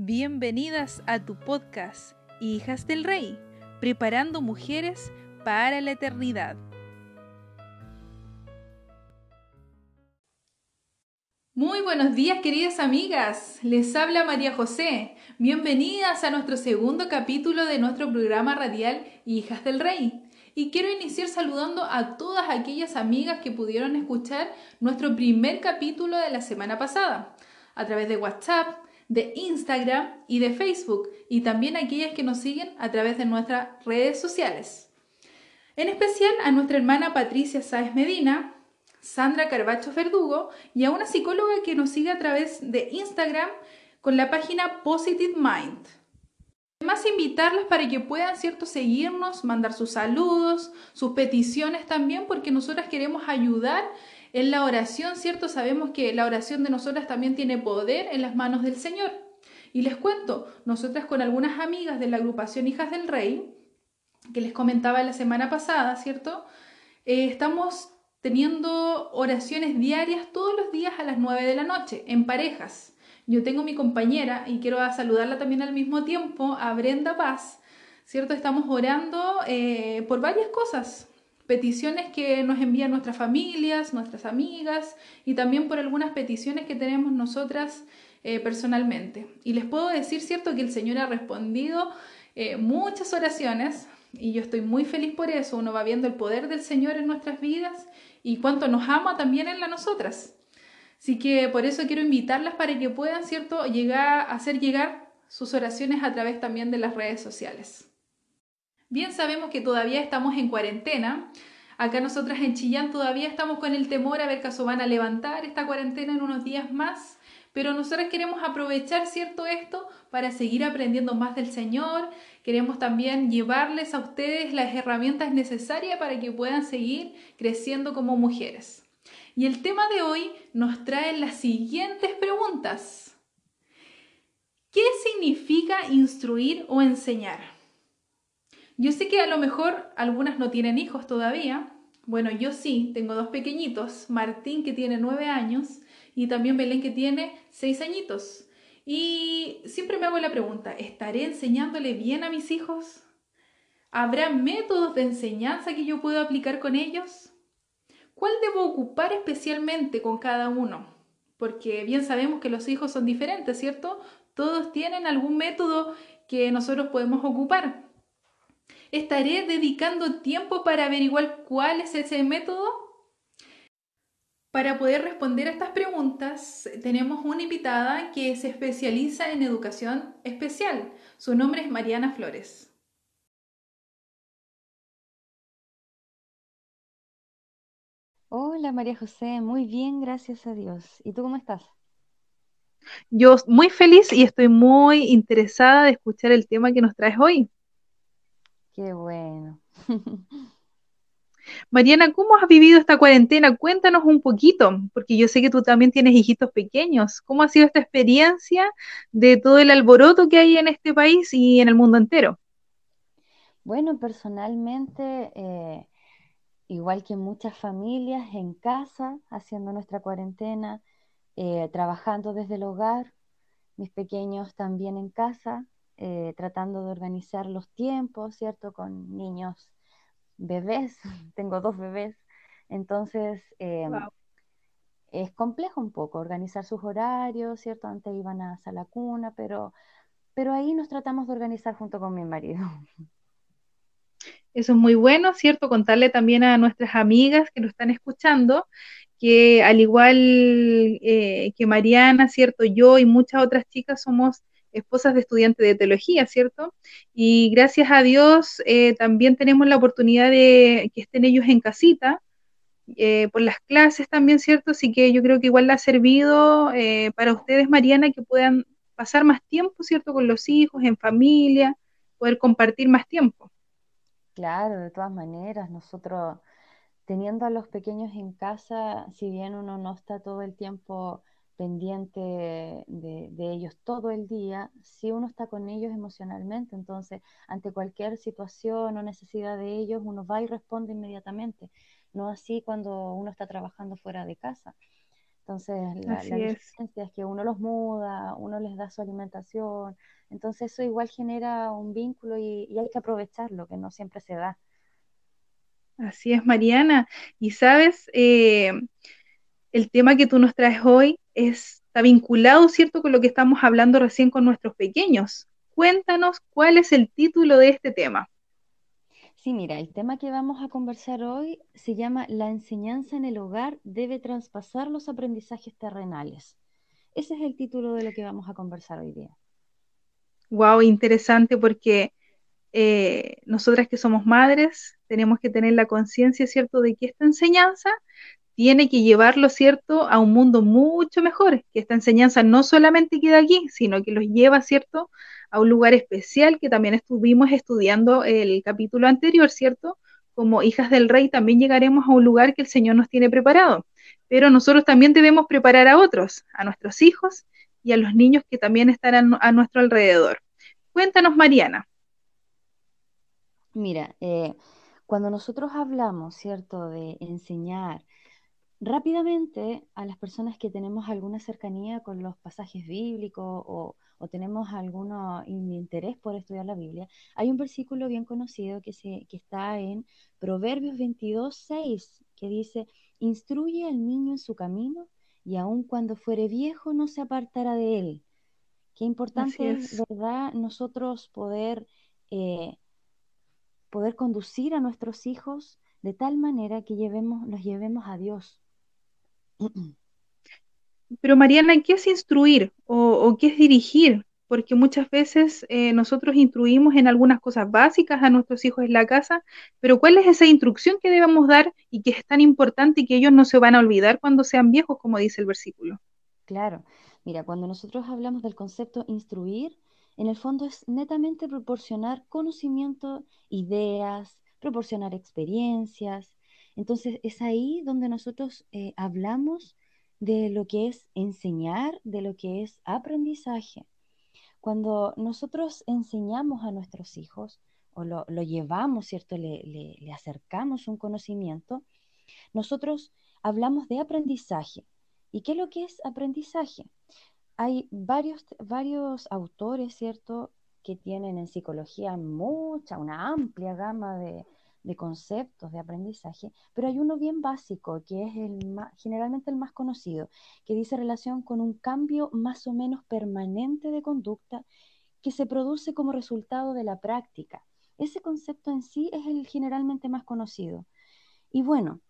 Bienvenidas a tu podcast, Hijas del Rey, preparando mujeres para la eternidad. Muy buenos días queridas amigas, les habla María José. Bienvenidas a nuestro segundo capítulo de nuestro programa radial Hijas del Rey. Y quiero iniciar saludando a todas aquellas amigas que pudieron escuchar nuestro primer capítulo de la semana pasada, a través de WhatsApp, de Instagram y de Facebook, y también aquellas que nos siguen a través de nuestras redes sociales. En especial a nuestra hermana Patricia Sáez Medina, Sandra Carbacho Verdugo y a una psicóloga que nos sigue a través de Instagram con la página Positive Mind. Además, invitarlas para que puedan, ¿cierto?, seguirnos, mandar sus saludos, sus peticiones también, porque nosotras queremos ayudar en la oración, ¿cierto? Sabemos que la oración de nosotras también tiene poder en las manos del Señor. Y les cuento, nosotras con algunas amigas de la agrupación Hijas del Rey, que les comentaba la semana pasada, ¿cierto? Eh, estamos teniendo oraciones diarias todos los días a las 9 de la noche, en parejas. Yo tengo mi compañera y quiero saludarla también al mismo tiempo, a Brenda Paz, ¿cierto? Estamos orando eh, por varias cosas, peticiones que nos envían nuestras familias, nuestras amigas y también por algunas peticiones que tenemos nosotras eh, personalmente. Y les puedo decir, ¿cierto?, que el Señor ha respondido eh, muchas oraciones y yo estoy muy feliz por eso. Uno va viendo el poder del Señor en nuestras vidas y cuánto nos ama también en la nosotras. Así que por eso quiero invitarlas para que puedan, ¿cierto?, llegar, hacer llegar sus oraciones a través también de las redes sociales. Bien sabemos que todavía estamos en cuarentena. Acá nosotras en Chillán todavía estamos con el temor a ver caso van a levantar esta cuarentena en unos días más, pero nosotras queremos aprovechar, ¿cierto?, esto para seguir aprendiendo más del Señor. Queremos también llevarles a ustedes las herramientas necesarias para que puedan seguir creciendo como mujeres. Y el tema de hoy nos trae las siguientes preguntas. ¿Qué significa instruir o enseñar? Yo sé que a lo mejor algunas no tienen hijos todavía. Bueno, yo sí, tengo dos pequeñitos, Martín que tiene nueve años y también Belén que tiene seis añitos. Y siempre me hago la pregunta, ¿estaré enseñándole bien a mis hijos? ¿Habrá métodos de enseñanza que yo pueda aplicar con ellos? ¿Cuál debo ocupar especialmente con cada uno? Porque bien sabemos que los hijos son diferentes, ¿cierto? Todos tienen algún método que nosotros podemos ocupar. ¿Estaré dedicando tiempo para averiguar cuál es ese método? Para poder responder a estas preguntas, tenemos una invitada que se especializa en educación especial. Su nombre es Mariana Flores. Hola María José, muy bien, gracias a Dios. ¿Y tú cómo estás? Yo muy feliz y estoy muy interesada de escuchar el tema que nos traes hoy. Qué bueno. Mariana, ¿cómo has vivido esta cuarentena? Cuéntanos un poquito, porque yo sé que tú también tienes hijitos pequeños. ¿Cómo ha sido esta experiencia de todo el alboroto que hay en este país y en el mundo entero? Bueno, personalmente, eh, igual que muchas familias, en casa, haciendo nuestra cuarentena, eh, trabajando desde el hogar, mis pequeños también en casa, eh, tratando de organizar los tiempos, ¿cierto? Con niños, bebés, tengo dos bebés, entonces em, es complejo un poco organizar sus horarios, ¿cierto? Antes iban a la cuna, pero, pero ahí nos tratamos de organizar junto con mi marido. Eso es muy bueno, ¿cierto? Contarle también a nuestras amigas que nos están escuchando que al igual eh, que Mariana, ¿cierto? Yo y muchas otras chicas somos esposas de estudiantes de teología, ¿cierto? Y gracias a Dios eh, también tenemos la oportunidad de que estén ellos en casita, eh, por las clases también, ¿cierto? Así que yo creo que igual le ha servido para ustedes, Mariana, que puedan pasar más tiempo, ¿cierto? Con los hijos, en familia, poder compartir más tiempo. Claro, de todas maneras, nosotros teniendo a los pequeños en casa, si bien uno no está todo el tiempo pendiente de, ellos todo el día, si uno está con ellos emocionalmente, entonces ante cualquier situación o necesidad de ellos, uno va y responde inmediatamente, no así cuando uno está trabajando fuera de casa. Entonces, la, la diferencia es que uno los muda, uno les da su alimentación, entonces eso igual genera un vínculo y, hay que aprovecharlo, que no siempre se da. Así es, Mariana. Y sabes, eh, el tema que tú nos traes hoy está vinculado, ¿cierto?, con lo que estamos hablando recién con nuestros pequeños. Cuéntanos cuál es el título de este tema. Sí, mira, el tema que vamos a conversar hoy se llama La enseñanza en el hogar debe traspasar los aprendizajes terrenales. Ese es el título de lo que vamos a conversar hoy día. Wow, interesante porque eh, nosotras que somos madres tenemos que tener la conciencia, ¿cierto?, de que esta enseñanza tiene que llevarlo, ¿cierto?, a un mundo mucho mejor, que esta enseñanza no solamente queda aquí, sino que los lleva, ¿cierto?, a un lugar especial que también estuvimos estudiando el capítulo anterior, ¿cierto? Como hijas del rey también llegaremos a un lugar que el Señor nos tiene preparado, pero nosotros también debemos preparar a otros, a nuestros hijos y a los niños que también estarán a nuestro alrededor. Cuéntanos, Mariana. Mira, eh, cuando nosotros hablamos, ¿cierto?, de enseñar, Rápidamente, a las personas que tenemos alguna cercanía con los pasajes bíblicos o, tenemos algún interés por estudiar la Biblia, hay un versículo bien conocido que, se, que está en Proverbios 22, 6, que dice, instruye al niño en su camino y aun cuando fuere viejo no se apartará de él. Qué importante es. ¿verdad?, nosotros poder, eh, poder conducir a nuestros hijos de tal manera que llevemos, los llevemos a Dios pero Mariana, ¿qué es instruir o, qué es dirigir? Porque muchas veces eh, nosotros instruimos en algunas cosas básicas a nuestros hijos en la casa, pero ¿cuál es esa instrucción que debemos dar y que es tan importante y que ellos no se van a olvidar cuando sean viejos, como dice el versículo? Claro, mira, cuando nosotros hablamos del concepto instruir, en el fondo es netamente proporcionar conocimiento, ideas, proporcionar experiencias, entonces es ahí donde nosotros eh, hablamos de lo que es enseñar, de lo que es aprendizaje. Cuando nosotros enseñamos a nuestros hijos o lo, llevamos, ¿cierto? Le, acercamos un conocimiento, nosotros hablamos de aprendizaje. ¿Y qué es lo que es aprendizaje? Hay varios, varios autores, ¿cierto?, que tienen en psicología mucha, una amplia gama de, de conceptos de aprendizaje, pero hay uno bien básico, que es el generalmente el más conocido, que dice relación con un cambio más o menos permanente de conducta que se produce como resultado de la práctica. Ese concepto en sí es el generalmente más conocido. Y bueno,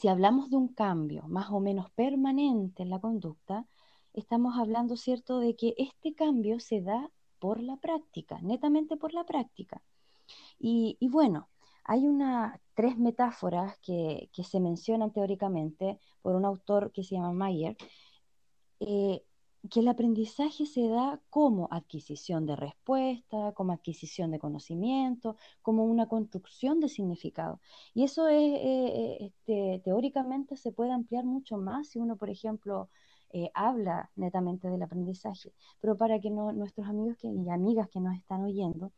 si hablamos de un cambio más o menos permanente en la conducta, estamos hablando, ¿cierto?, de que este cambio se da por la práctica, netamente por la práctica. Y, y bueno, hay una, tres metáforas que, se mencionan teóricamente por un autor que se llama Mayer, eh, que el aprendizaje se da como adquisición de respuesta, como adquisición de conocimiento, como una construcción de significado. Y eso es, eh, eh, este, teóricamente se puede ampliar mucho más si uno, por ejemplo, habla netamente del aprendizaje. Pero para que nuestros amigos y amigas que nos están oyendo,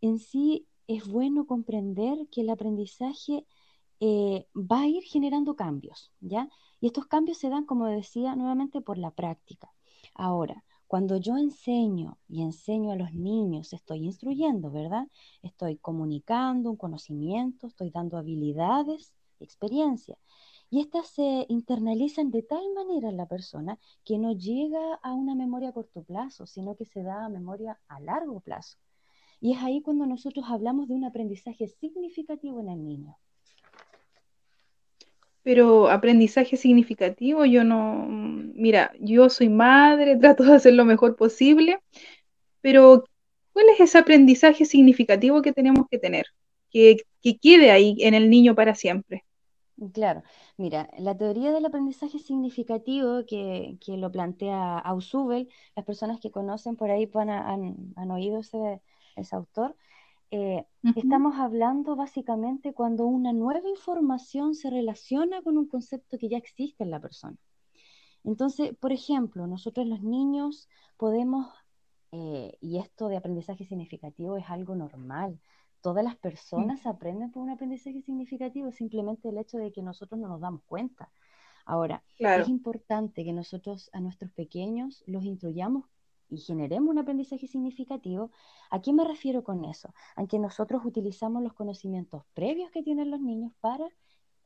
en sí es bueno comprender que el aprendizaje eh, va a ir generando cambios, ¿ya? Y estos cambios se dan, como decía, nuevamente por la práctica. Ahora, cuando yo enseño y enseño a los niños, estoy instruyendo, ¿verdad? Estoy comunicando un conocimiento, estoy dando habilidades, experiencia. Y estas se internalizan de tal manera en la persona que no llega a una memoria a corto plazo, sino que se da a memoria a largo plazo. Y es ahí cuando nosotros hablamos de un aprendizaje significativo en el niño. Pero aprendizaje significativo, yo no, mira, yo soy madre, trato de hacer lo mejor posible, pero ¿cuál es ese aprendizaje significativo que tenemos que tener? Que, quede ahí en el niño para siempre. Claro, mira, la teoría del aprendizaje significativo que, lo plantea Ausubel, las personas que conocen por ahí han, han oído ese, ese autor, eh, estamos hablando básicamente cuando una nueva información se relaciona con un concepto que ya existe en la persona. Entonces, por ejemplo, nosotros los niños podemos, eh, y esto de aprendizaje significativo es algo normal, todas las personas aprenden por un aprendizaje significativo, simplemente el hecho de que nosotros no nos damos cuenta. Ahora, es importante que nosotros a nuestros pequeños los instruyamos y generemos un aprendizaje significativo. ¿A qué me refiero con eso? A que nosotros utilizamos los conocimientos previos que tienen los niños para,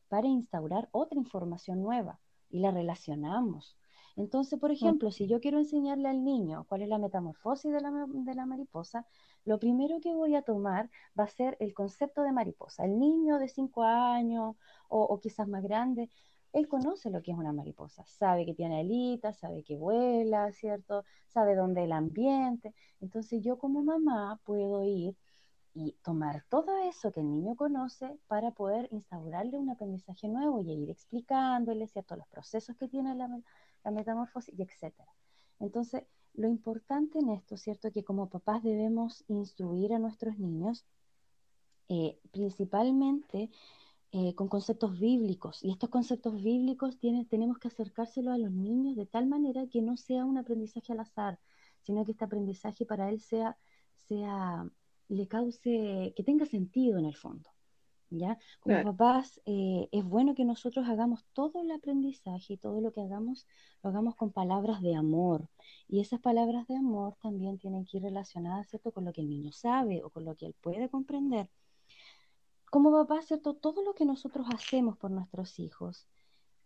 para instaurar otra información nueva y la relacionamos. Entonces, por ejemplo, si yo quiero enseñarle al niño cuál es la metamorfosis de la, de la, mariposa, lo primero que voy a tomar va a ser el concepto de mariposa. El niño de 5 años o, o, quizás más grande él conoce lo que es una mariposa, sabe que tiene alitas, sabe que vuela, ¿cierto? Sabe dónde el ambiente. Entonces yo como mamá puedo ir y tomar todo eso que el niño conoce para poder instaurarle un aprendizaje nuevo y ir explicándole, ¿cierto? Los procesos que tiene la, metamorfosis y etcétera. Entonces, lo importante en esto, ¿cierto? Que como papás debemos instruir a nuestros niños, eh, principalmente eh, con conceptos bíblicos. Y estos conceptos bíblicos tienen, tenemos que acercárselos a los niños de tal manera que no sea un aprendizaje al azar, sino que este aprendizaje para él sea, sea le cause, que tenga sentido en el fondo. ¿Ya? Como papás, eh, es bueno que nosotros hagamos todo el aprendizaje y todo lo que hagamos, lo hagamos con palabras de amor. Y esas palabras de amor también tienen que ir relacionadas, ¿cierto?, con lo que el niño sabe o con lo que él puede comprender como papá, ¿cierto? Todo lo que nosotros hacemos por nuestros hijos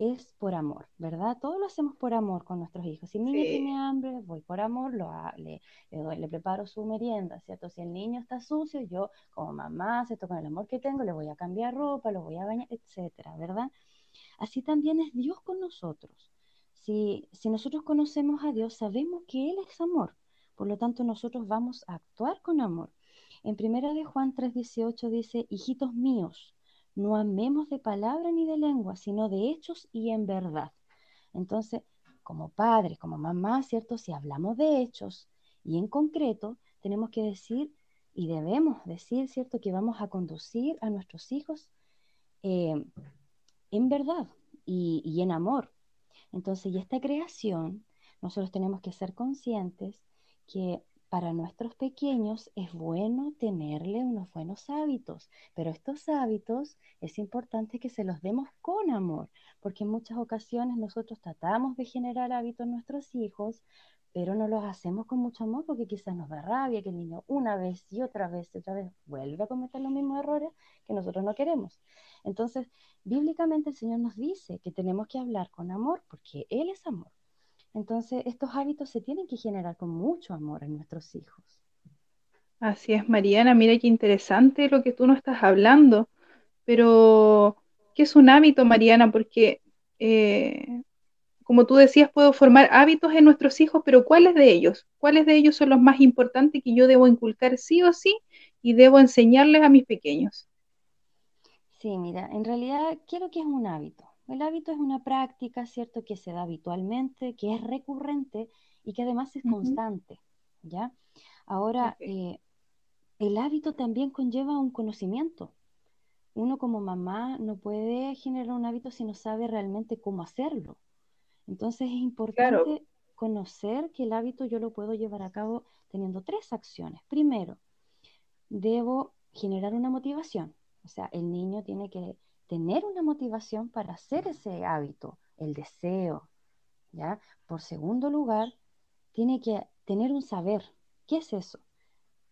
es por amor, ¿verdad? Todo lo hacemos por amor con nuestros hijos. Si el niño tiene hambre, voy por amor, lo, le, le, preparo su merienda, ¿cierto? Si el niño está sucio, yo como mamá, ¿cierto? Con el amor que tengo, le voy a cambiar ropa, lo voy a bañar, etcétera, ¿verdad? Así también es Dios con nosotros. Si, si nosotros conocemos a Dios, sabemos que Él es amor. Por lo tanto, nosotros vamos a actuar con amor. En primera de Juan 3:18 dice, hijitos míos, no amemos de palabra ni de lengua, sino de hechos y en verdad. Entonces, como padres, como mamá, ¿cierto? Si hablamos de hechos y en concreto, tenemos que decir y debemos decir, ¿cierto? Que vamos a conducir a nuestros hijos eh, en verdad y, y en amor. Entonces, y esta creación, nosotros tenemos que ser conscientes que para nuestros pequeños es bueno tenerle unos buenos hábitos, pero estos hábitos es importante que se los demos con amor, porque en muchas ocasiones nosotros tratamos de generar hábitos en nuestros hijos, pero no los hacemos con mucho amor porque quizás nos da rabia que el niño una vez y otra vez y otra vez vuelva a cometer los mismos errores que nosotros no queremos. Entonces, bíblicamente el Señor nos dice que tenemos que hablar con amor porque Él es amor. Entonces, estos hábitos se tienen que generar con mucho amor en nuestros hijos. Así es, Mariana. Mira qué interesante lo que tú nos estás hablando. Pero, ¿qué es un hábito, Mariana? Porque, eh, como tú decías, puedo formar hábitos en nuestros hijos, pero ¿cuáles de ellos? ¿Cuáles de ellos son los más importantes que yo debo inculcar sí o sí y debo enseñarles a mis pequeños? Sí, mira, en realidad, quiero que es un hábito? El hábito es una práctica, ¿cierto?, que se da habitualmente, que es recurrente y que además es constante, ¿ya? Ahora, eh, el hábito también conlleva un conocimiento. Uno como mamá no puede generar un hábito si no sabe realmente cómo hacerlo. Entonces es importante conocer que el hábito yo lo puedo llevar a cabo teniendo tres acciones. Primero, debo generar una motivación. O sea, el niño tiene que tener una motivación para hacer ese hábito, el deseo, ¿ya? Por segundo lugar, tiene que tener un saber. ¿Qué es eso?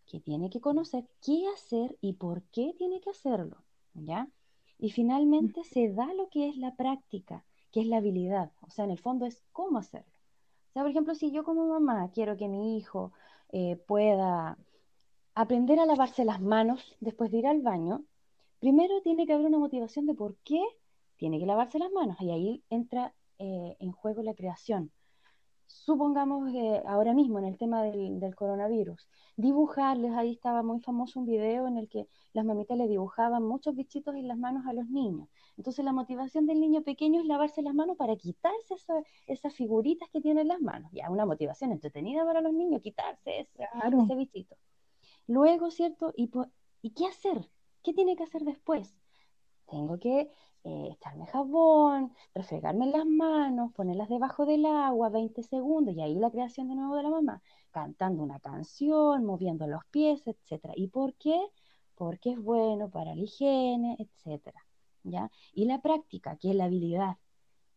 Que tiene que conocer qué hacer y por qué tiene que hacerlo, ¿ya? Y finalmente se da lo que es la práctica, que es la habilidad, o sea, en el fondo es cómo hacerlo. O sea, por ejemplo, si yo como mamá quiero que mi hijo eh, pueda aprender a lavarse las manos después de ir al baño, primero tiene que haber una motivación de por qué tiene que lavarse las manos y ahí entra eh, en juego la creación. Supongamos que ahora mismo en el tema del, coronavirus, dibujarles, ahí estaba muy famoso un video en el que las mamitas le dibujaban muchos bichitos en las manos a los niños. Entonces la motivación del niño pequeño es lavarse las manos para quitarse esas figuritas que tiene en las manos. Ya, una motivación entretenida para los niños, quitarse ese, ese bichito. Luego, ¿cierto? ¿Y, ¿Y qué hacer? ¿Qué tiene que hacer después? Tengo que eh, echarme jabón, refregarme las manos, ponerlas debajo del agua 20 segundos y ahí la creación de nuevo de la mamá, cantando una canción, moviendo los pies, etc. ¿Y por qué? Porque es bueno para la higiene, etc. ¿ya? Y la práctica, que es la habilidad.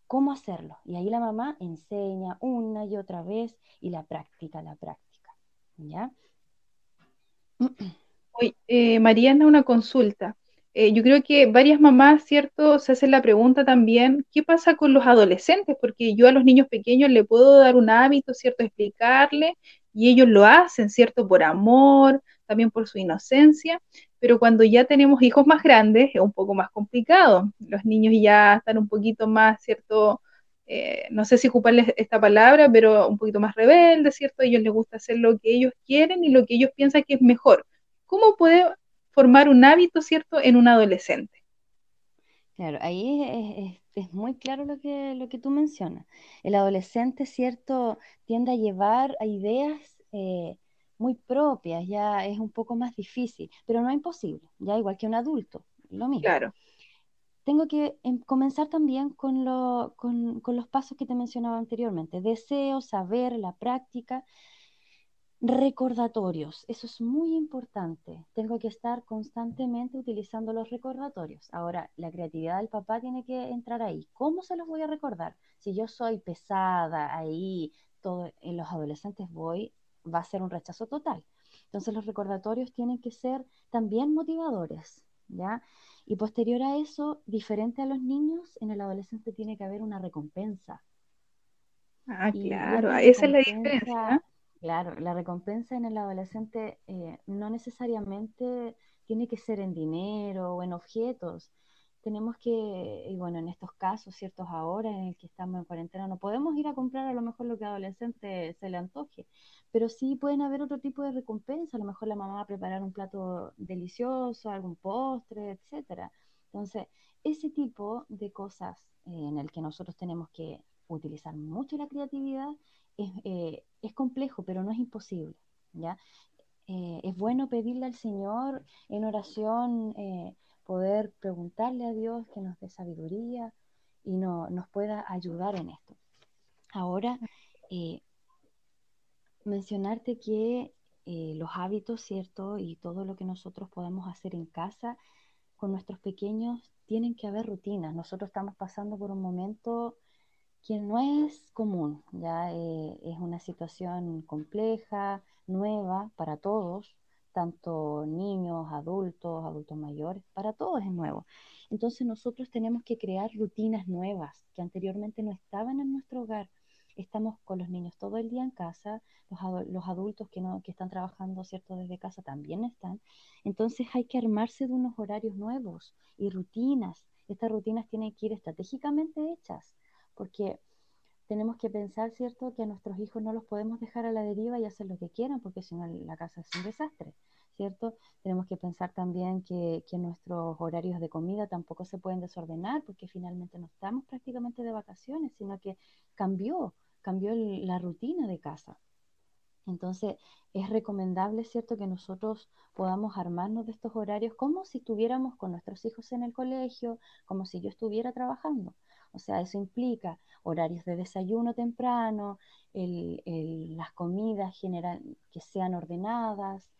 cómo hacerlo. Y ahí la mamá enseña una y otra vez y la práctica, la práctica. ¿Ya? Oye, eh, Mariana, una consulta. Eh, yo creo que varias mamás, ¿cierto?, se hacen la pregunta también, ¿qué pasa con los adolescentes? Porque yo a los niños pequeños le puedo dar un hábito, ¿cierto?, explicarle, y ellos lo hacen, ¿cierto?, por amor, también por su inocencia, pero cuando ya tenemos hijos más grandes es un poco más complicado. Los niños ya están un poquito más, ¿cierto?, eh, no sé si ocuparles esta palabra, pero un poquito más rebeldes, ¿cierto? A ellos les gusta hacer lo que ellos quieren y lo que ellos piensan que es mejor. ¿Cómo puede formar un hábito, ¿cierto?, en un adolescente. Claro, ahí es, muy claro lo que, lo que tú mencionas. El adolescente, ¿cierto?, tiende a llevar a ideas eh, muy propias, ya es un poco más difícil, pero no es imposible, ya igual que un adulto, lo mismo. Claro. Tengo que em, comenzar también con, lo, con, con los pasos que te mencionaba anteriormente, deseo, saber, la práctica, Recordatorios, eso es muy importante. Tengo que estar constantemente utilizando los recordatorios. Ahora, la creatividad del papá tiene que entrar ahí. ¿Cómo se los voy a recordar? Si yo soy pesada ahí, todo, en los adolescentes voy, va a ser un rechazo total. Entonces los recordatorios tienen que ser también motivadores, ¿ya? Y posterior a eso, diferente a los niños, en el adolescente tiene que haber una recompensa. Ah, claro, esa es la diferencia. Claro, la recompensa en el adolescente eh, no necesariamente tiene que ser en dinero o en objetos. Tenemos que, y bueno, en estos casos, ciertos ahora en el que estamos en cuarentena, no podemos ir a comprar a lo mejor lo que al adolescente se le antoje, pero sí pueden haber otro tipo de recompensa. A lo mejor la mamá va a preparar un plato delicioso, algún postre, etcétera. Entonces, ese tipo de cosas eh, en el que nosotros tenemos que utilizar mucho la creatividad eh, es, complejo, pero no es imposible. ¿ya? Eh, es bueno pedirle al Señor en oración, eh, poder preguntarle a Dios que nos dé sabiduría y no, nos pueda ayudar en esto. Ahora, mencionarte que los hábitos, ¿cierto? Y todo lo que nosotros podemos hacer en casa con nuestros pequeños, tienen que haber rutinas. Nosotros estamos pasando por un momento que no es común, ya eh, es una situación compleja, nueva para todos, tanto niños, adultos, adultos mayores, para todos es nuevo. Entonces nosotros tenemos que crear rutinas nuevas que anteriormente no estaban en nuestro hogar. Estamos con los niños todo el día en casa, los, adultos que, no, que están trabajando cierto desde casa también están. Entonces hay que armarse de unos horarios nuevos y rutinas. Estas rutinas tienen que ir estratégicamente hechas porque tenemos que pensar, ¿cierto?, que a nuestros hijos no los podemos dejar a la deriva y hacer lo que quieran, porque si no la casa es un desastre, ¿cierto? Tenemos que pensar también que, nuestros horarios de comida tampoco se pueden desordenar, porque finalmente no estamos prácticamente de vacaciones, sino que cambió, cambió la rutina de casa. Entonces, es recomendable, ¿cierto?, que nosotros podamos armarnos de estos horarios como si estuviéramos con nuestros hijos en el colegio, como si yo estuviera trabajando. O sea, eso implica horarios de desayuno temprano, las comidas general, que sean ordenadas,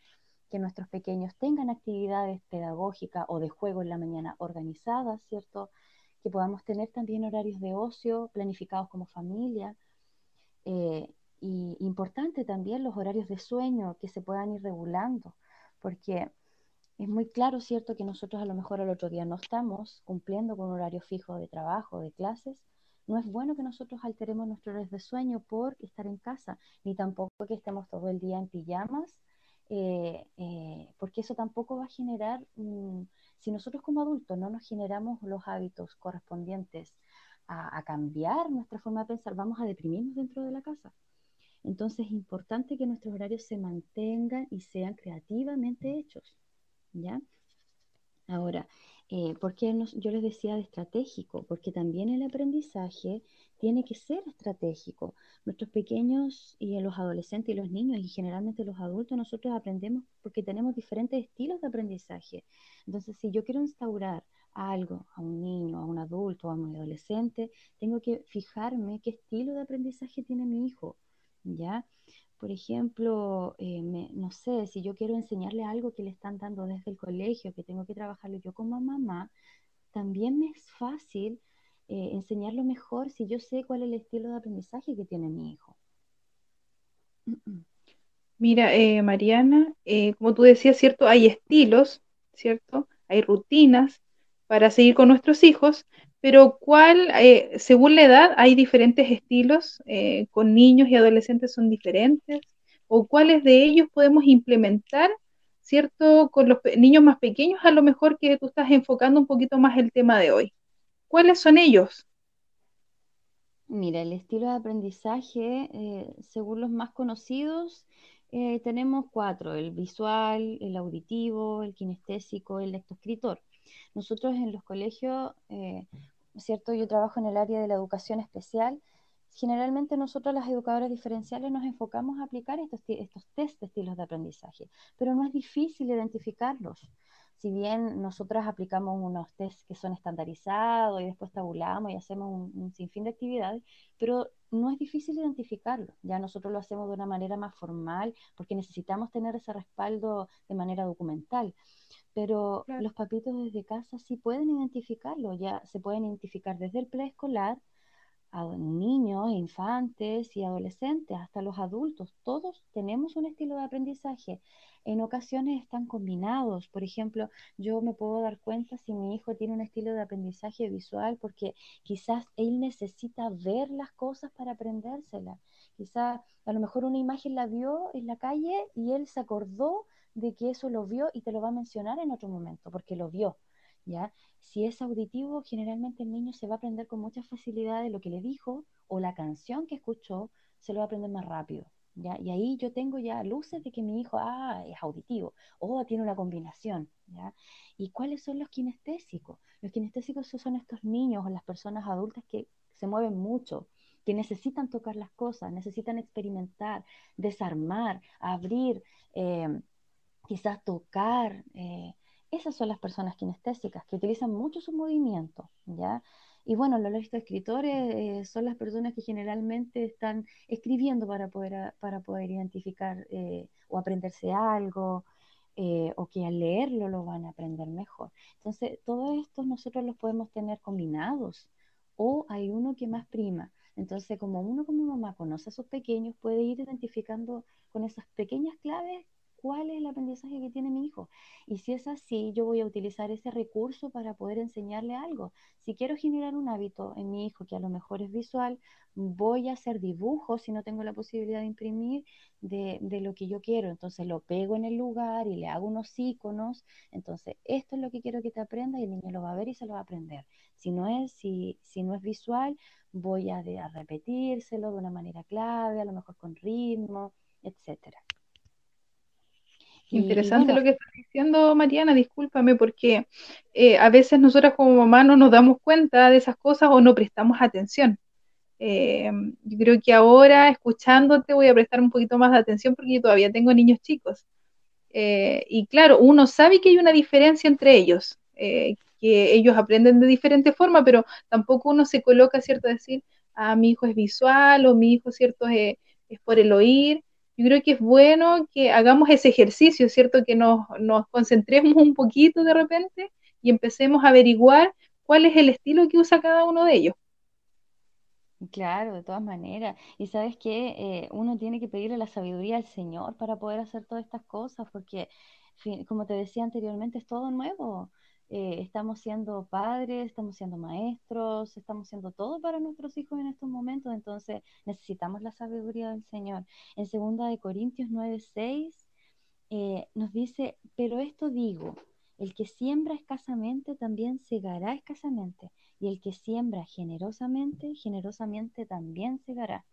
que nuestros pequeños tengan actividades pedagógicas o de juego en la mañana organizadas, ¿cierto? Que podamos tener también horarios de ocio planificados como familia. Eh, y importante también los horarios de sueño que se puedan ir regulando, porque es muy claro, ¿cierto?, que nosotros a lo mejor al otro día no estamos cumpliendo con un horario fijo de trabajo, de clases. No es bueno que nosotros alteremos nuestros horarios de sueño por estar en casa, ni tampoco que estemos todo el día en pijamas, eh, eh, porque eso tampoco va a generar, si nosotros como adultos no nos generamos los hábitos correspondientes a, a cambiar nuestra forma de pensar, vamos a deprimirnos dentro de la casa. Entonces es importante que nuestros horarios se mantengan y sean creativamente hechos. ¿Ya? Ahora, eh, ¿por qué yo les decía de estratégico? Porque también el aprendizaje tiene que ser estratégico. Nuestros pequeños y los adolescentes y los niños y generalmente los adultos, nosotros aprendemos porque tenemos diferentes estilos de aprendizaje. Entonces, si yo quiero instaurar algo a un niño, a un adulto, a un adolescente, tengo que fijarme qué estilo de aprendizaje tiene mi hijo, ¿ya? Por ejemplo, eh, no sé, si yo quiero enseñarle algo que le están dando desde el colegio, que tengo que trabajarlo yo como mamá, también me es fácil eh, enseñarlo mejor si yo sé cuál es el estilo de aprendizaje que tiene mi hijo? Mira, eh, Mariana, como tú decías, ¿cierto? Hay estilos, ¿cierto? Hay rutinas para seguir con nuestros hijos, pero ¿cuál, según la edad, hay diferentes estilos? ¿Con niños y adolescentes son diferentes? ¿O cuáles de ellos podemos implementar ¿cierto? Con los niños más pequeños, a lo mejor que tú estás enfocando un poquito más el tema de hoy. ¿Cuáles son ellos? Mira, el estilo de aprendizaje, eh, según los más conocidos, eh, tenemos cuatro, el visual, el auditivo, el kinestésico, el lectoescritor. Nosotros en los colegios, eh, ¿cierto? Yo trabajo en el área de la educación especial generalmente nosotros las educadoras diferenciales nos enfocamos a aplicar estos, estos test de estilos de aprendizaje, pero no es difícil identificarlos. Si bien nosotras aplicamos unos test que son estandarizados y después tabulamos y hacemos un, sinfín de actividades, pero no es difícil identificarlo. Ya nosotros lo hacemos de una manera más formal porque necesitamos tener ese respaldo de manera documental. Pero los papitos desde casa sí pueden identificarlo, ya se pueden identificar desde el preescolar niños, infantes y adolescentes, hasta los adultos. Todos tenemos un estilo de aprendizaje. En ocasiones están combinados. Por ejemplo, yo me puedo dar cuenta si mi hijo tiene un estilo de aprendizaje visual porque quizás él necesita ver las cosas para aprendérselas. Quizás a lo mejor una imagen la vio en la calle y él se acordó de que eso lo vio y te lo va a mencionar en otro momento porque lo vio. ¿Ya? Si es auditivo, generalmente el niño se va a aprender con mucha facilidad de lo que le dijo o la canción que escuchó, se lo va a aprender más rápido. ¿Ya? Y ahí yo tengo ya luces de que mi hijo ah, es auditivo o tiene una combinación. ¿ya? ¿Y cuáles son los kinestésicos? Los kinestésicos son estos niños o las personas adultas que se mueven mucho, que necesitan tocar las cosas, necesitan experimentar, desarmar, abrir, eh, quizás tocar, eh, esas son las personas kinestésicas, que utilizan mucho su movimiento, ¿ya? Y bueno, los escritores eh, son las personas que generalmente están escribiendo para poder, para poder identificar eh, o aprenderse algo, eh, o que al leerlo lo van a aprender mejor. Entonces, todo esto nosotros los podemos tener combinados, o hay uno que más prima. Entonces, como uno como mamá conoce a sus pequeños, puede ir identificando con esas pequeñas claves cuál es el aprendizaje que tiene mi hijo. Y si es así, yo voy a utilizar ese recurso para poder enseñarle algo. Si quiero generar un hábito en mi hijo que a lo mejor es visual, voy a hacer dibujos si no tengo la posibilidad de imprimir de, de, lo que yo quiero. Entonces lo pego en el lugar y le hago unos iconos. Entonces, esto es lo que quiero que te aprenda y el niño lo va a ver y se lo va a aprender. Si no es, si, si no es visual, voy a, a repetírselo de una manera clave, a lo mejor con ritmo, etcétera. Interesante lo que estás diciendo, Mariana, discúlpame, porque eh, a veces nosotras como mamá no nos damos cuenta de esas cosas o no prestamos atención. Eh, yo creo que ahora, escuchándote, voy a prestar un poquito más de atención porque yo todavía tengo niños chicos. Eh, y claro, uno sabe que hay una diferencia entre ellos, que ellos aprenden de diferente forma, pero tampoco uno se coloca, ¿cierto?, a decir, ah, mi hijo es visual o mi hijo, ¿cierto?, es por el oír yo creo que es bueno que hagamos ese ejercicio, ¿cierto? Que nos, concentremos un poquito de repente y empecemos a averiguar cuál es el estilo que usa cada uno de ellos. Claro, de todas maneras. Y sabes que eh, uno tiene que pedirle la sabiduría al Señor para poder hacer todas estas cosas, porque, como te decía anteriormente, es todo nuevo. Eh, estamos siendo padres, estamos siendo maestros, estamos siendo todo para nuestros hijos en estos momentos, entonces necesitamos la sabiduría del Señor. En 2 de Corintios 9, 6 eh, nos dice, pero esto digo, el que siembra escasamente también segará escasamente, y el que siembra generosamente, generosamente también segará.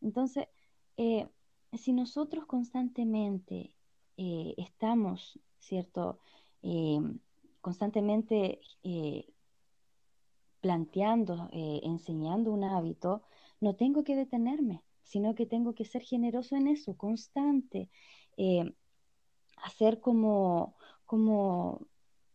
Entonces, eh, si nosotros constantemente estamos, ¿cierto? Constantemente eh, planteando, eh, enseñando un hábito, no tengo que detenerme, sino que tengo que ser generoso en eso, constante, eh, hacer como, como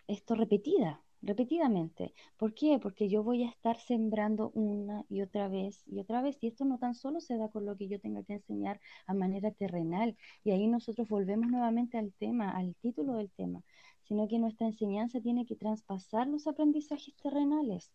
esto repetida, repetidamente. ¿Por qué? Porque yo voy a estar sembrando una y otra vez y otra vez. Y esto no tan solo se da con lo que yo tenga que enseñar a manera terrenal. Y ahí nosotros volvemos nuevamente al tema, al título del tema sino que nuestra enseñanza tiene que traspasar los aprendizajes terrenales.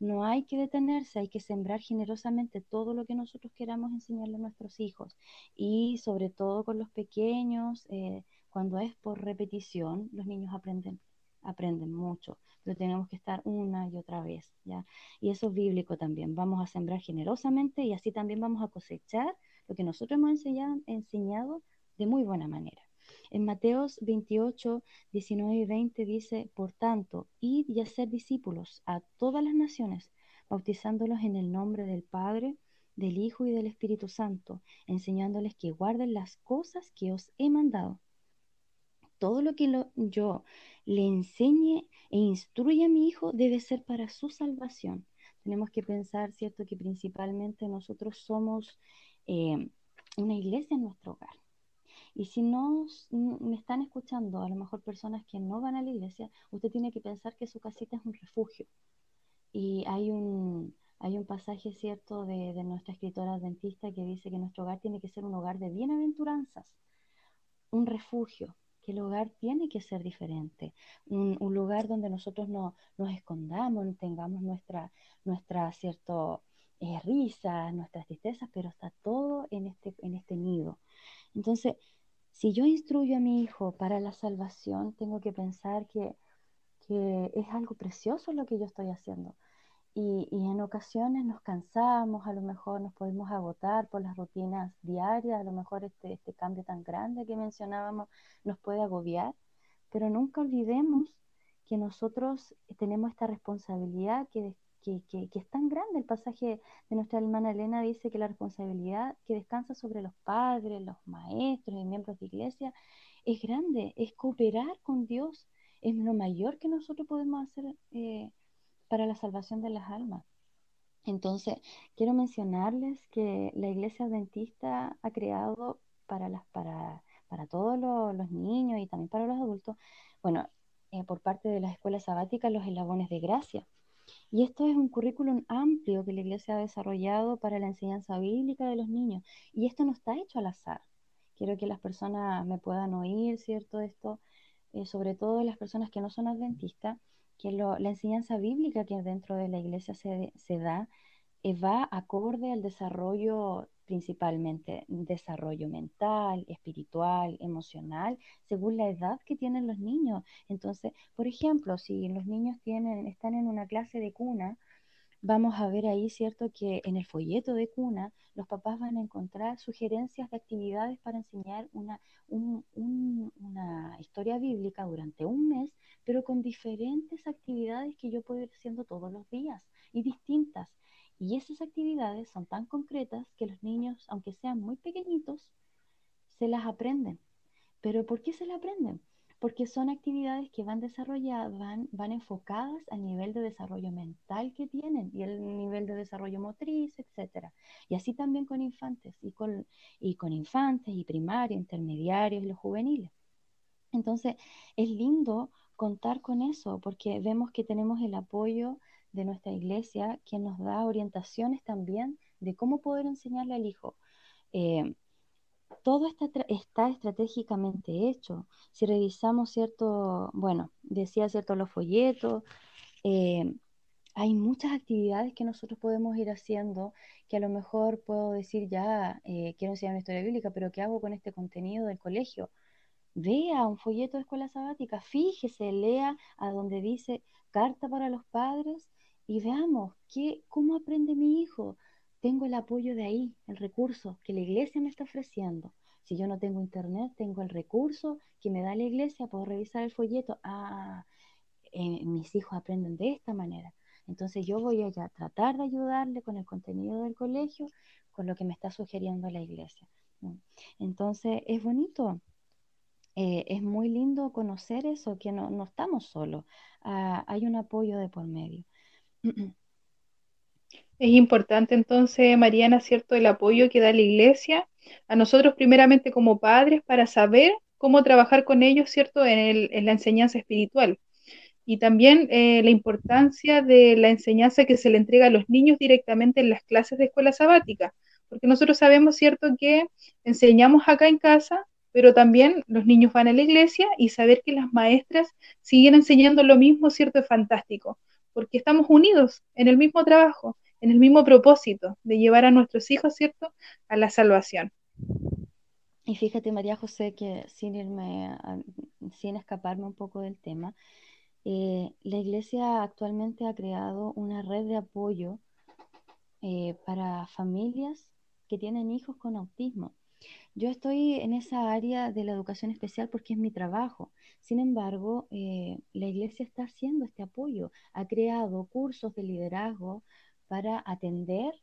no hay que detenerse, hay que sembrar generosamente todo lo que nosotros queramos enseñarle a nuestros hijos y sobre todo con los pequeños, eh, cuando es por repetición, los niños aprenden, aprenden mucho, pero tenemos que estar una y otra vez, ¿ya? Y eso es bíblico también, vamos a sembrar generosamente y así también vamos a cosechar lo que nosotros hemos enseñado, enseñado de muy buena manera. En Mateos 28, 19 y 20 dice, por tanto, id y hacer discípulos a todas las naciones, bautizándolos en el nombre del Padre, del Hijo y del Espíritu Santo, enseñándoles que guarden las cosas que os he mandado. Todo lo que yo le enseñe e instruya a mi hijo debe ser para su salvación. Tenemos que pensar, ¿cierto?, que principalmente nosotros somos eh, una iglesia en nuestro hogar. Y si no me están escuchando, a lo mejor personas que no van a la iglesia, usted tiene que pensar que su casita es un refugio. Y hay un, hay un pasaje cierto de, nuestra escritora adventista que dice que nuestro hogar tiene que ser un hogar de bienaventuranzas, un refugio, que el hogar tiene que ser diferente, un, lugar donde nosotros no, nos escondamos, tengamos nuestra, nuestra cierto, eh, risa, nuestras tristezas, pero está todo en este, en este nido. Entonces, si yo instruyo a mi hijo para la salvación, tengo que pensar que, es algo precioso lo que yo estoy haciendo. Y, en ocasiones nos cansamos, a lo mejor nos podemos agotar por las rutinas diarias, a lo mejor este, este cambio tan grande que mencionábamos nos puede agobiar, pero nunca olvidemos que nosotros tenemos esta responsabilidad que, que, es tan grande. El pasaje de nuestra hermana Elena dice que la responsabilidad que descansa sobre los padres, los maestros y miembros de iglesia es grande, es cooperar con Dios, es lo mayor que nosotros podemos hacer eh, para la salvación de las almas. Entonces, quiero mencionarles que la iglesia adventista ha creado para, las, para, para todos los, niños y también para los adultos, bueno, eh, por parte de las escuelas sabáticas, los eslabones de gracia. Y esto es un currículum amplio que la Iglesia ha desarrollado para la enseñanza bíblica de los niños. Y esto no está hecho al azar. Quiero que las personas me puedan oír, ¿cierto? Esto, eh, sobre todo las personas que no son adventistas, que la enseñanza bíblica que dentro de la Iglesia se, se da eh, va acorde al desarrollo principalmente desarrollo mental, espiritual, emocional, según la edad que tienen los niños. Entonces, por ejemplo, si los niños tienen, están en una clase de cuna, vamos a ver ahí, ¿cierto? Que en el folleto de cuna los papás van a encontrar sugerencias de actividades para enseñar una, una historia bíblica durante un mes, pero con diferentes actividades que yo puedo ir haciendo todos los días y distintas. Y esas actividades son tan concretas que los niños, aunque sean muy pequeñitos, se las aprenden. ¿Pero por qué se las aprenden? Porque son actividades que van desarrolladas, van, van enfocadas al nivel de desarrollo mental que tienen y el nivel de desarrollo motriz, etc. Y así también con infantes, y con, y con infantes, y primarios, intermediarios y los juveniles. Entonces, es lindo contar con eso porque vemos que tenemos el apoyo de nuestra iglesia, quien nos da orientaciones también de cómo poder enseñarle al hijo. Eh, todo está, está, estratégicamente hecho. Si revisamos cierto, bueno, decía cierto los folletos, eh, hay muchas actividades que nosotros podemos ir haciendo que a lo mejor puedo decir ya, eh, quiero enseñar una historia bíblica, pero ¿qué hago con este contenido del colegio? Vea un folleto de escuela sabática, fíjese, lea a donde dice carta para los padres y veamos qué, cómo aprende mi hijo. Tengo el apoyo de ahí, el recurso que la iglesia me está ofreciendo. Si yo no tengo internet, tengo el recurso que me da la iglesia, puedo revisar el folleto. Ah, eh, mis hijos aprenden de esta manera. Entonces yo voy a tratar de ayudarle con el contenido del colegio, con lo que me está sugiriendo la iglesia. Entonces es bonito, eh, es muy lindo conocer eso, que no, no estamos solos, ah, hay un apoyo de por medio. Es importante entonces, Mariana, ¿cierto? El apoyo que da la iglesia a nosotros primeramente como padres para saber cómo trabajar con ellos, ¿cierto? En, la enseñanza espiritual. Y también eh, la importancia de la enseñanza que se le entrega a los niños directamente en las clases de escuela sabática. Porque nosotros sabemos, ¿cierto?, que enseñamos acá en casa, pero también los niños van a la iglesia y saber que las maestras siguen enseñando lo mismo, ¿cierto? Es fantástico porque estamos unidos en el mismo trabajo, en el mismo propósito de llevar a nuestros hijos, ¿cierto?, a la salvación. Y fíjate, María José, que sin irme, sin escaparme un poco del tema, eh, la iglesia actualmente ha creado una red de apoyo eh, para familias que tienen hijos con autismo. Yo estoy en esa área de la educación especial porque es mi trabajo. Sin embargo, eh, la iglesia está haciendo este apoyo. Ha creado cursos de liderazgo para atender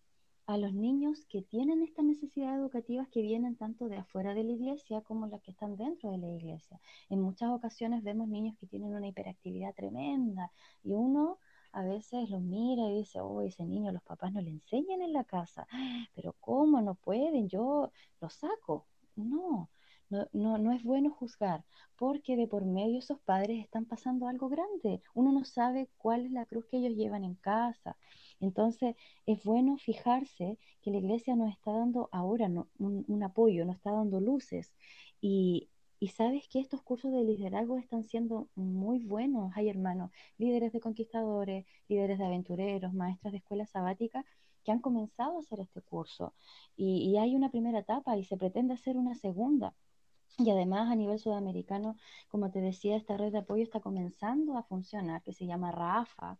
a los niños que tienen estas necesidades educativas que vienen tanto de afuera de la iglesia como las que están dentro de la iglesia. En muchas ocasiones vemos niños que tienen una hiperactividad tremenda y uno a veces los mira y dice, oh, ese niño los papás no le enseñan en la casa, pero ¿cómo no pueden? Yo lo saco. No, no, no, no, es bueno juzgar, porque de por medio esos padres están pasando algo grande. Uno no sabe cuál es la cruz que ellos llevan en casa. Entonces, es bueno fijarse que la iglesia nos está dando ahora un, apoyo, nos está dando luces. Y, y sabes que estos cursos de liderazgo están siendo muy buenos. Hay hermanos, líderes de conquistadores, líderes de aventureros, maestras de escuela sabática que han comenzado a hacer este curso. Y hay una primera etapa y se pretende hacer una segunda. Y además a nivel sudamericano, como te decía, esta red de apoyo está comenzando a funcionar, que se llama RAFA.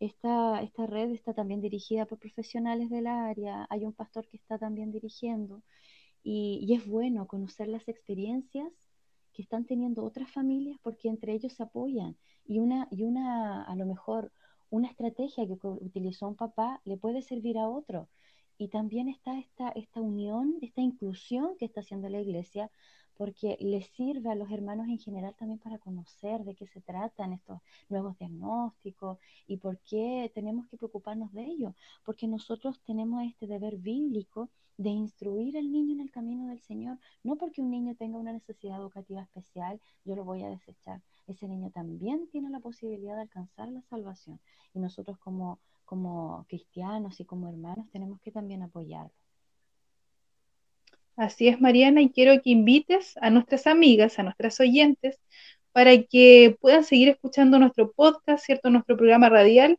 Esta, esta red está también dirigida por profesionales del área, hay un pastor que está también dirigiendo y, y es bueno conocer las experiencias que están teniendo otras familias porque entre ellos se apoyan y una, y una a lo mejor una estrategia que utilizó un papá le puede servir a otro. Y también está esta, esta unión, esta inclusión que está haciendo la iglesia, porque le sirve a los hermanos en general también para conocer de qué se tratan estos nuevos diagnósticos y por qué tenemos que preocuparnos de ello, porque nosotros tenemos este deber bíblico de instruir al niño en el camino del Señor, no porque un niño tenga una necesidad educativa especial, yo lo voy a desechar, ese niño también tiene la posibilidad de alcanzar la salvación. Y nosotros como, como cristianos y como hermanos tenemos que también apoyarlo. Así es, Mariana, y quiero que invites a nuestras amigas, a nuestras oyentes, para que puedan seguir escuchando nuestro podcast, ¿cierto? Nuestro programa radial,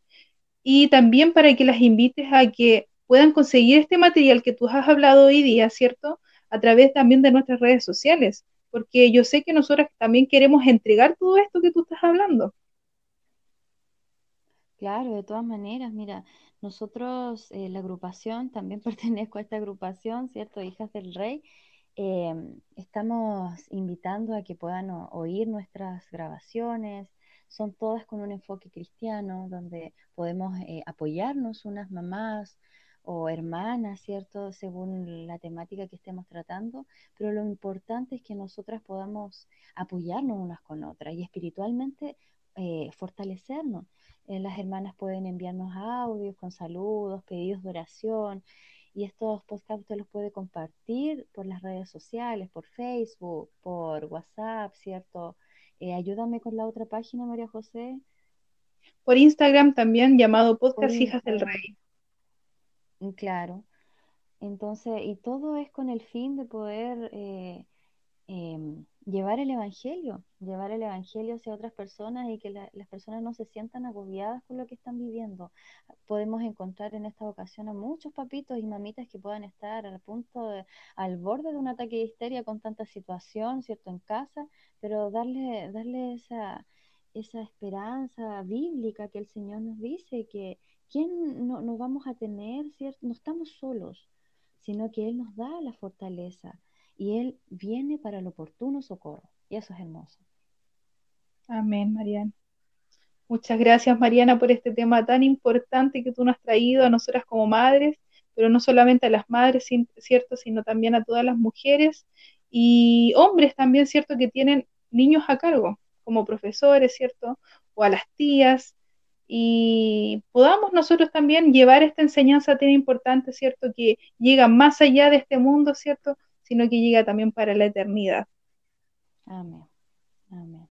y también para que las invites a que puedan conseguir este material que tú has hablado hoy día, ¿cierto? A través también de nuestras redes sociales porque yo sé que nosotros también queremos entregar todo esto que tú estás hablando. Claro, de todas maneras, mira, nosotros, eh, la agrupación, también pertenezco a esta agrupación, ¿cierto? Hijas del Rey, em, estamos invitando a que puedan oír nuestras grabaciones, son todas con un enfoque cristiano, donde podemos eh, apoyarnos unas mamás, o hermanas, ¿cierto? Según la temática que estemos tratando, pero lo importante es que nosotras podamos apoyarnos unas con otras y espiritualmente eh, fortalecernos. Eh, las hermanas pueden enviarnos audios con saludos, pedidos de oración y estos podcasts usted los puede compartir por las redes sociales, por Facebook, por WhatsApp, ¿cierto? Eh, ayúdame con la otra página, María José. Por Instagram también llamado Podcast Hijas del Rey. Mm, claro. Entonces, y todo es con el fin de poder eh, em, llevar el Evangelio, llevar el Evangelio hacia otras personas y que las personas no se sientan agobiadas por lo que están viviendo. Podemos encontrar en esta ocasión a muchos papitos y mamitas que puedan estar al punto, al borde de un ataque de histeria con tanta situación, ¿cierto?, en casa, pero darle, darle esa, esa esperanza bíblica que el Señor nos dice que ¿quién no, no vamos a tener, cierto? No estamos solos, sino que Él nos da la fortaleza y Él viene para el oportuno socorro. Y eso es hermoso. Amén, Mariana. Muchas gracias, Mariana, por este tema tan importante que tú nos has traído a nosotras como madres, pero no solamente a las madres, ¿cierto?, sino también a todas las mujeres y hombres también, ¿cierto?, que tienen niños a cargo, como profesores, ¿cierto?, o a las tías, y podamos nosotros también llevar esta enseñanza tan importante, ¿cierto? Que llega más allá de este mundo, ¿cierto? Sino que llega también para la eternidad. Amén. Amén.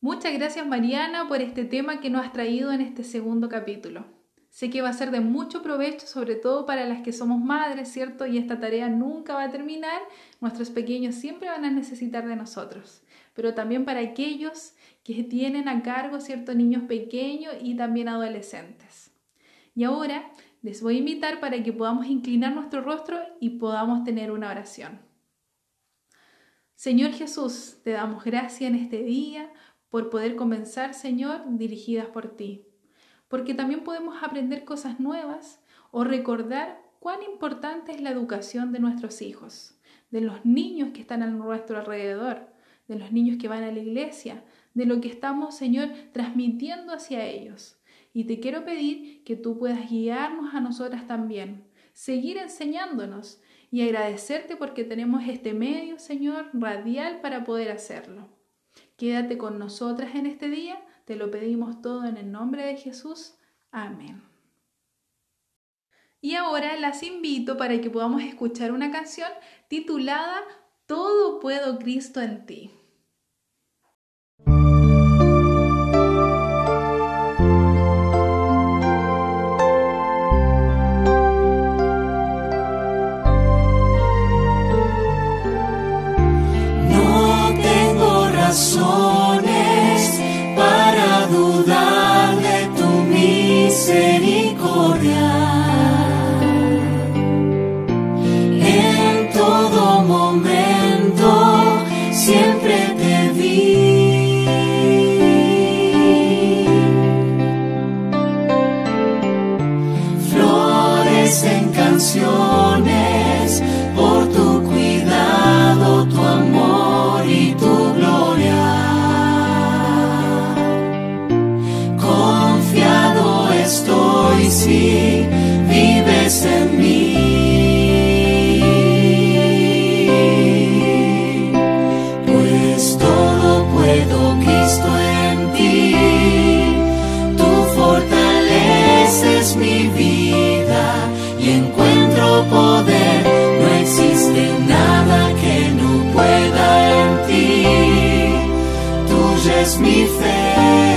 Muchas gracias Mariana por este tema que nos has traído en este segundo capítulo. Sé que va a ser de mucho provecho, sobre todo para las que somos madres, ¿cierto? Y esta tarea nunca va a terminar. Nuestros pequeños siempre van a necesitar de nosotros. Pero también para aquellos que tienen a cargo, ¿cierto? Niños pequeños y también adolescentes. Y ahora les voy a invitar para que podamos inclinar nuestro rostro y podamos tener una oración. Señor Jesús, te damos gracias en este día por poder comenzar, Señor, dirigidas por ti. Porque también podemos aprender cosas nuevas o recordar cuán importante es la educación de nuestros hijos, de los niños que están a nuestro alrededor, de los niños que van a la iglesia, de lo que estamos, Señor, transmitiendo hacia ellos. Y te quiero pedir que tú puedas guiarnos a nosotras también, seguir enseñándonos y agradecerte porque tenemos este medio, Señor, radial para poder hacerlo. Quédate con nosotras en este día, te lo pedimos todo en el nombre de Jesús. Amén. Y ahora las invito para que podamos escuchar una canción titulada Todo puedo Cristo en ti. me fair.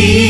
Bueno,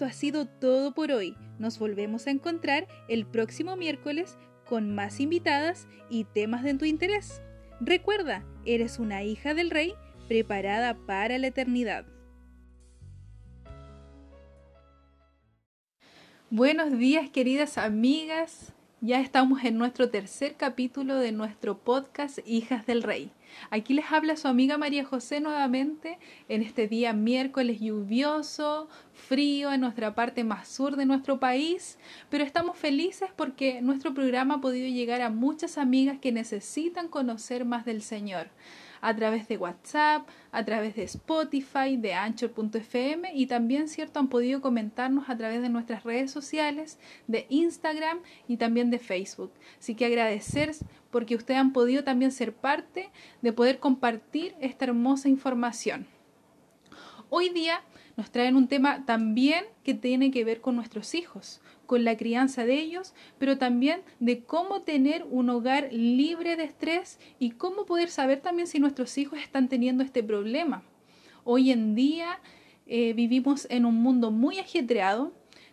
esto ha sido todo por hoy. Nos volvemos a encontrar el próximo miércoles con más invitadas y temas de tu interés. Recuerda, eres una hija del rey preparada para la eternidad. Buenos días queridas amigas. Ya estamos en nuestro tercer capítulo de nuestro podcast Hijas del Rey. Aquí les habla su amiga María José nuevamente en este día miércoles lluvioso, frío en nuestra parte más sur de nuestro país, pero estamos felices porque nuestro programa ha podido llegar a muchas amigas que necesitan conocer más del Señor a través de WhatsApp, a través de Spotify, de Anchor.fm y también, cierto, han podido comentarnos a través de nuestras redes sociales, de Instagram y también de Facebook. Así que agradecer porque ustedes han podido también ser parte de poder compartir esta hermosa información. Hoy día nos traen un tema también que tiene que ver con nuestros hijos, con la crianza de ellos, pero también de cómo tener un hogar libre de estrés y cómo poder saber también si nuestros hijos están teniendo este problema. Hoy en día eh, vivimos en un mundo muy ajetreado.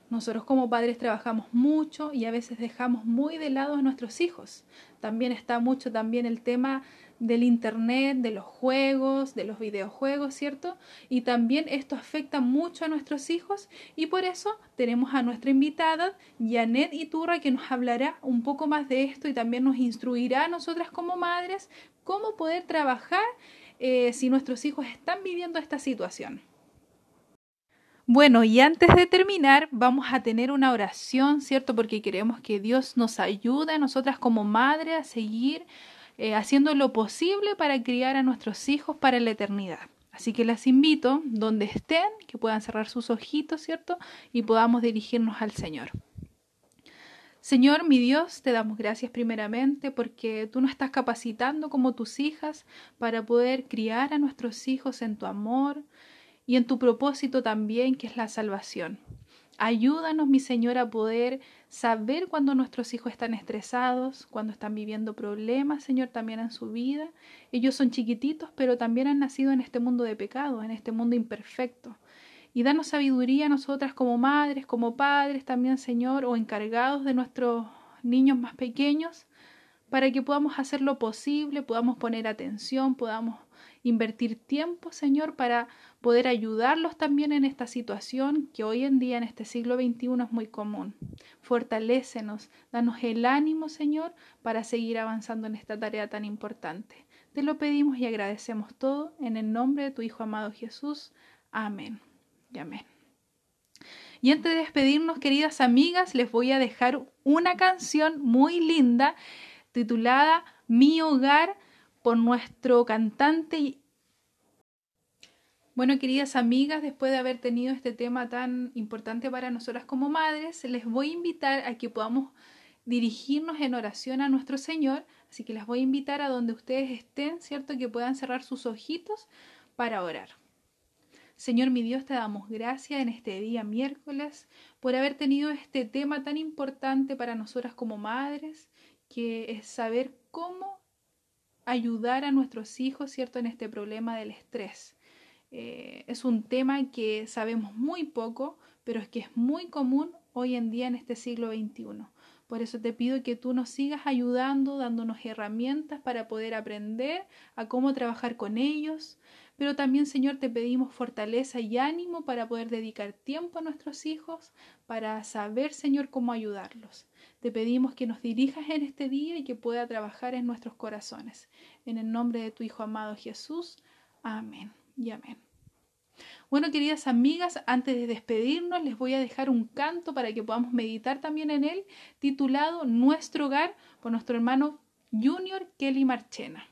Nosotros como padres trabajamos mucho y a veces dejamos muy de lado a nuestros hijos. También está mucho también el tema del Internet, de los juegos, de los videojuegos, ¿cierto? Y también esto afecta mucho a nuestros hijos y por eso tenemos a nuestra invitada, Janet Iturra, que nos hablará un poco más de esto y también nos instruirá a nosotras como madres cómo poder trabajar eh, si nuestros hijos están viviendo esta situación. Bueno, y antes de terminar, vamos a tener una oración, ¿cierto? Porque queremos que Dios nos ayude a nosotras como madre a seguir eh, haciendo lo posible para criar a nuestros hijos para la eternidad. Así que las invito, donde estén, que puedan cerrar sus ojitos, ¿cierto? Y podamos dirigirnos al Señor. Señor, mi Dios, te damos gracias primeramente porque tú nos estás capacitando como tus hijas para poder criar a nuestros hijos en tu amor y en tu propósito también, que es la salvación. Ayúdanos, mi Señor, a poder saber cuando nuestros hijos están estresados, cuando están viviendo problemas, Señor, también en su vida. Ellos son chiquititos, pero también han nacido en este mundo de pecado, en este mundo imperfecto. Y danos sabiduría a nosotras como madres, como padres también, Señor, o encargados de nuestros niños más pequeños, para que podamos hacer lo posible, podamos poner atención, podamos invertir tiempo, Señor, para poder ayudarlos también en esta situación que hoy en día en este siglo XXI es muy común. Fortalécenos, danos el ánimo, Señor, para seguir avanzando en esta tarea tan importante. Te lo pedimos y agradecemos todo en el nombre de tu Hijo amado Jesús. Amén y amén. Y antes de despedirnos, queridas amigas, les voy a dejar una canción muy linda titulada Mi hogar por nuestro cantante. Bueno, queridas amigas, después de haber tenido este tema tan importante para nosotras como madres, les voy a invitar a que podamos dirigirnos en oración a nuestro Señor. Así que las voy a invitar a donde ustedes estén, ¿cierto? Que puedan cerrar sus ojitos para orar. Señor mi Dios, te damos gracias en este día miércoles por haber tenido este tema tan importante para nosotras como madres, que es saber cómo ayudar a nuestros hijos, ¿cierto?, en este problema del estrés. Eh, es un tema que sabemos muy poco, pero es que es muy común hoy en día en este siglo XXI. Por eso te pido que tú nos sigas ayudando, dándonos herramientas para poder aprender a cómo trabajar con ellos. Pero también, Señor, te pedimos fortaleza y ánimo para poder dedicar tiempo a nuestros hijos, para saber, Señor, cómo ayudarlos. Te pedimos que nos dirijas en este día y que pueda trabajar en nuestros corazones. En el nombre de tu Hijo amado Jesús. Amén y amén. Bueno, queridas amigas, antes de despedirnos, les voy a dejar un canto para que podamos meditar también en él, titulado Nuestro hogar, por nuestro hermano Junior Kelly Marchena.